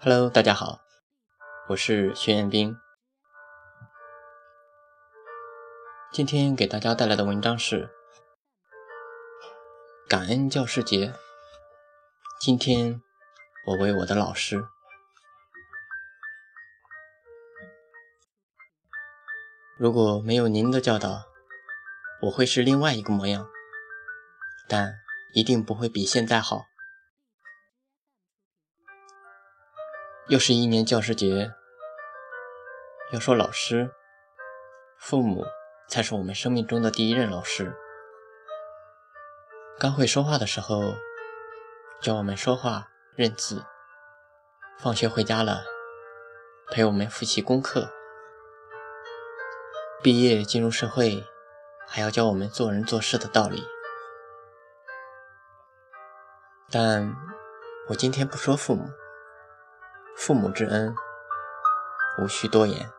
Hello，大家好，我是徐彦斌。今天给大家带来的文章是《感恩教师节》。今天我为我的老师，如果没有您的教导，我会是另外一个模样，但一定不会比现在好。又是一年教师节。要说老师，父母才是我们生命中的第一任老师。刚会说话的时候，教我们说话认字；放学回家了，陪我们复习功课；毕业进入社会，还要教我们做人做事的道理。但我今天不说父母。父母之恩，无需多言。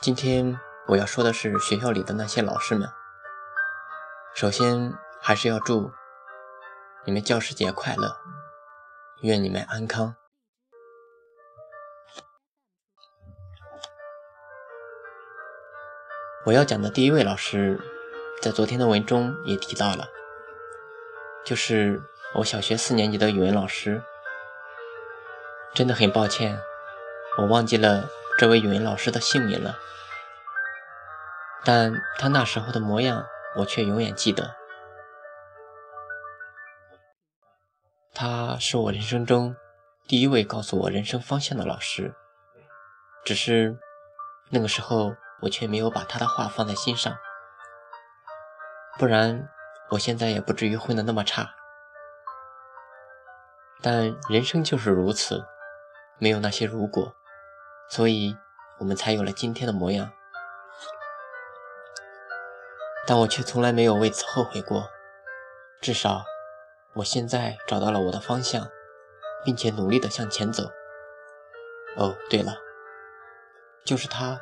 今天我要说的是学校里的那些老师们。首先，还是要祝你们教师节快乐，愿你们安康。我要讲的第一位老师，在昨天的文中也提到了，就是我小学四年级的语文老师。真的很抱歉，我忘记了这位语文老师的姓名了。但他那时候的模样，我却永远记得。他是我人生中第一位告诉我人生方向的老师，只是那个时候我却没有把他的话放在心上，不然我现在也不至于混得那么差。但人生就是如此。没有那些如果，所以我们才有了今天的模样。但我却从来没有为此后悔过。至少，我现在找到了我的方向，并且努力的向前走。哦，对了，就是他，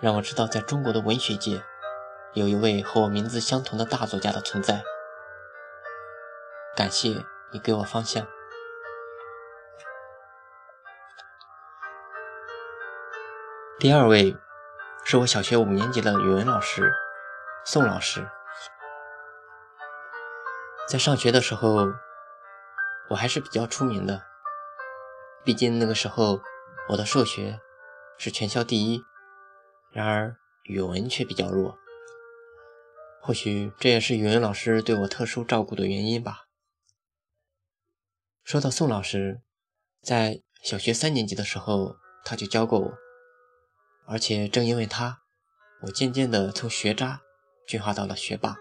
让我知道在中国的文学界，有一位和我名字相同的大作家的存在。感谢你给我方向。第二位是我小学五年级的语文老师宋老师。在上学的时候，我还是比较出名的，毕竟那个时候我的数学是全校第一，然而语文却比较弱。或许这也是语文老师对我特殊照顾的原因吧。说到宋老师，在小学三年级的时候，他就教过我。而且正因为他，我渐渐的从学渣进化到了学霸，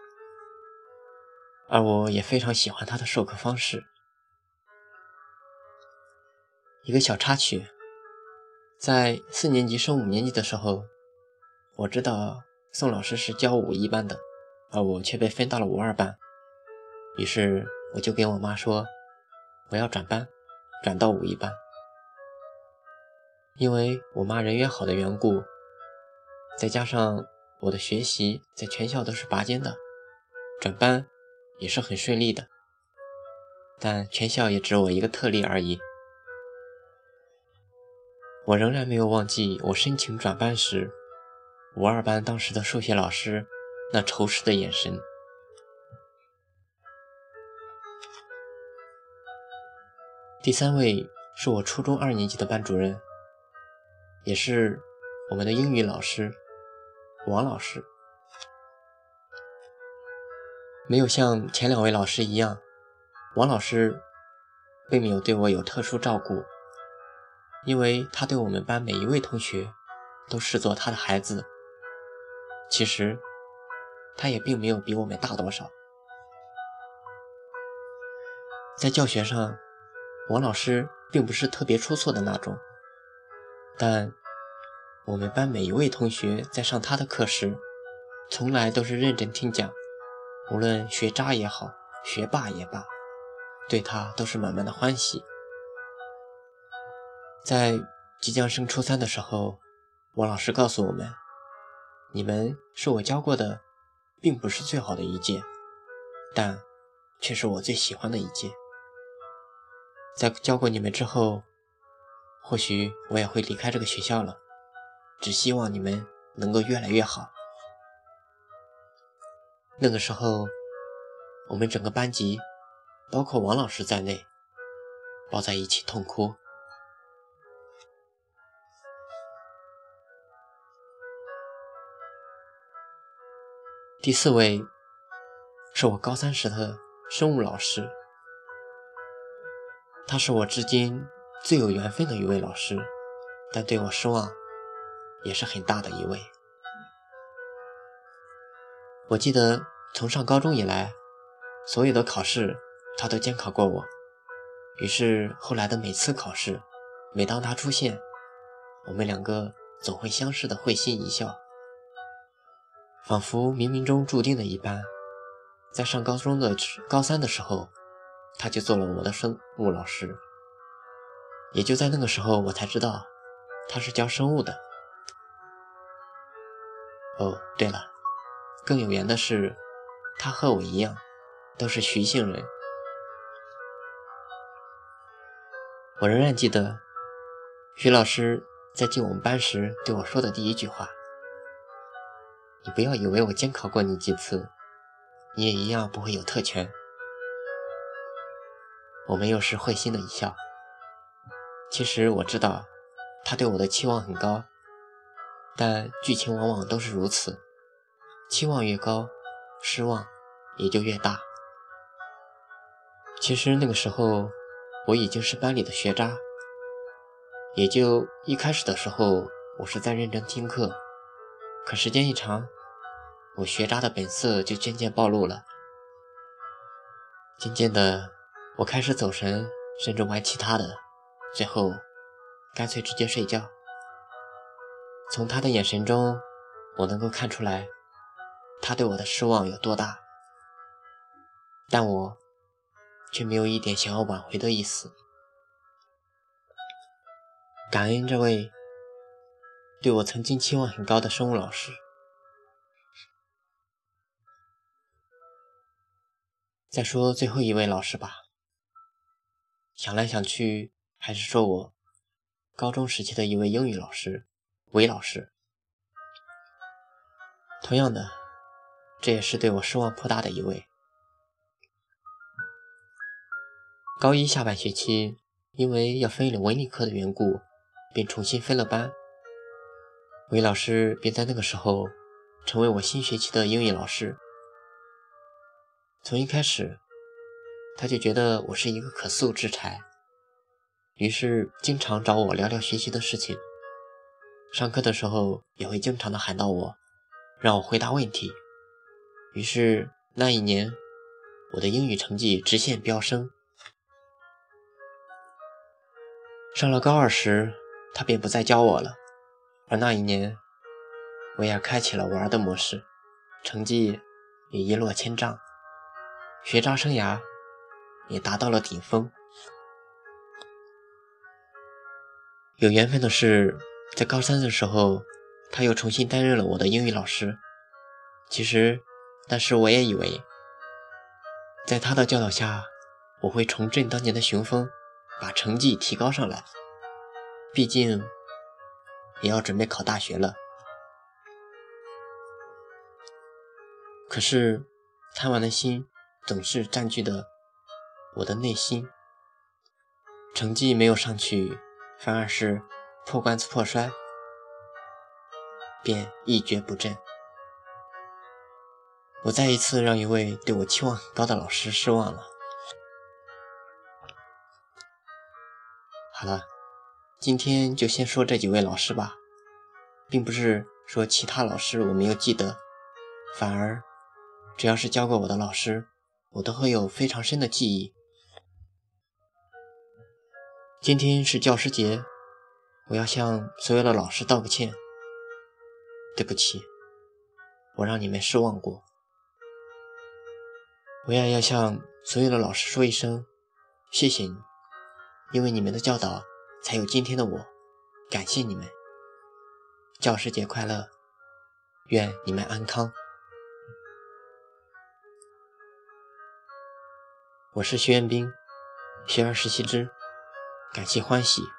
而我也非常喜欢他的授课方式。一个小插曲，在四年级升五年级的时候，我知道宋老师是教五一班的，而我却被分到了五二班，于是我就跟我妈说，我要转班，转到五一班。因为我妈人缘好的缘故，再加上我的学习在全校都是拔尖的，转班也是很顺利的。但全校也只有我一个特例而已。我仍然没有忘记我申请转班时，五二班当时的数学老师那仇视的眼神。第三位是我初中二年级的班主任。也是我们的英语老师王老师，没有像前两位老师一样，王老师并没有对我有特殊照顾，因为他对我们班每一位同学都视作他的孩子。其实他也并没有比我们大多少，在教学上，王老师并不是特别出错的那种。但我们班每一位同学在上他的课时，从来都是认真听讲，无论学渣也好，学霸也罢，对他都是满满的欢喜。在即将升初三的时候，王老师告诉我们：“你们是我教过的，并不是最好的一届，但却是我最喜欢的一届。”在教过你们之后，或许我也会离开这个学校了。只希望你们能够越来越好。那个时候，我们整个班级，包括王老师在内，抱在一起痛哭。第四位是我高三时的生物老师。他是我至今最有缘分的一位老师，但对我失望也是很大的一位。我记得从上高中以来，所有的考试他都监考过我，于是后来的每次考试，每当他出现，我们两个总会相视的会心一笑，仿佛冥冥中注定的一般。在上高中的高三的时候。他就做了我的生物老师，也就在那个时候，我才知道他是教生物的。哦，对了，更有缘的是，他和我一样，都是徐姓人。我仍然记得，徐老师在进我们班时对我说的第一句话：“你不要以为我监考过你几次，你也一样不会有特权。”我们又是会心的一笑。其实我知道，他对我的期望很高，但剧情往往都是如此，期望越高，失望也就越大。其实那个时候，我已经是班里的学渣，也就一开始的时候，我是在认真听课，可时间一长，我学渣的本色就渐渐暴露了，渐渐的。我开始走神，甚至玩其他的，最后干脆直接睡觉。从他的眼神中，我能够看出来他对我的失望有多大，但我却没有一点想要挽回的意思。感恩这位对我曾经期望很高的生物老师。再说最后一位老师吧。想来想去，还是说我高中时期的一位英语老师，韦老师。同样的，这也是对我失望颇大的一位。高一下半学期，因为要分文理科的缘故，便重新分了班。韦老师便在那个时候成为我新学期的英语老师。从一开始。他就觉得我是一个可塑之才，于是经常找我聊聊学习的事情。上课的时候也会经常的喊到我，让我回答问题。于是那一年，我的英语成绩直线飙升。上了高二时，他便不再教我了，而那一年，我也开启了玩的模式，成绩也一落千丈，学渣生涯。也达到了顶峰。有缘分的是，在高三的时候，他又重新担任了我的英语老师。其实，那时我也以为，在他的教导下，我会重振当年的雄风，把成绩提高上来。毕竟，也要准备考大学了。可是，贪玩的心总是占据的。我的内心，成绩没有上去，反而是破罐子破摔，便一蹶不振。我再一次让一位对我期望很高的老师失望了。好了，今天就先说这几位老师吧，并不是说其他老师我没有记得，反而只要是教过我的老师，我都会有非常深的记忆。今天是教师节，我要向所有的老师道个歉。对不起，我让你们失望过。我也要向所有的老师说一声谢谢你，因为你们的教导才有今天的我。感谢你们，教师节快乐，愿你们安康。我是徐彦斌，学而时习之。感谢欢喜。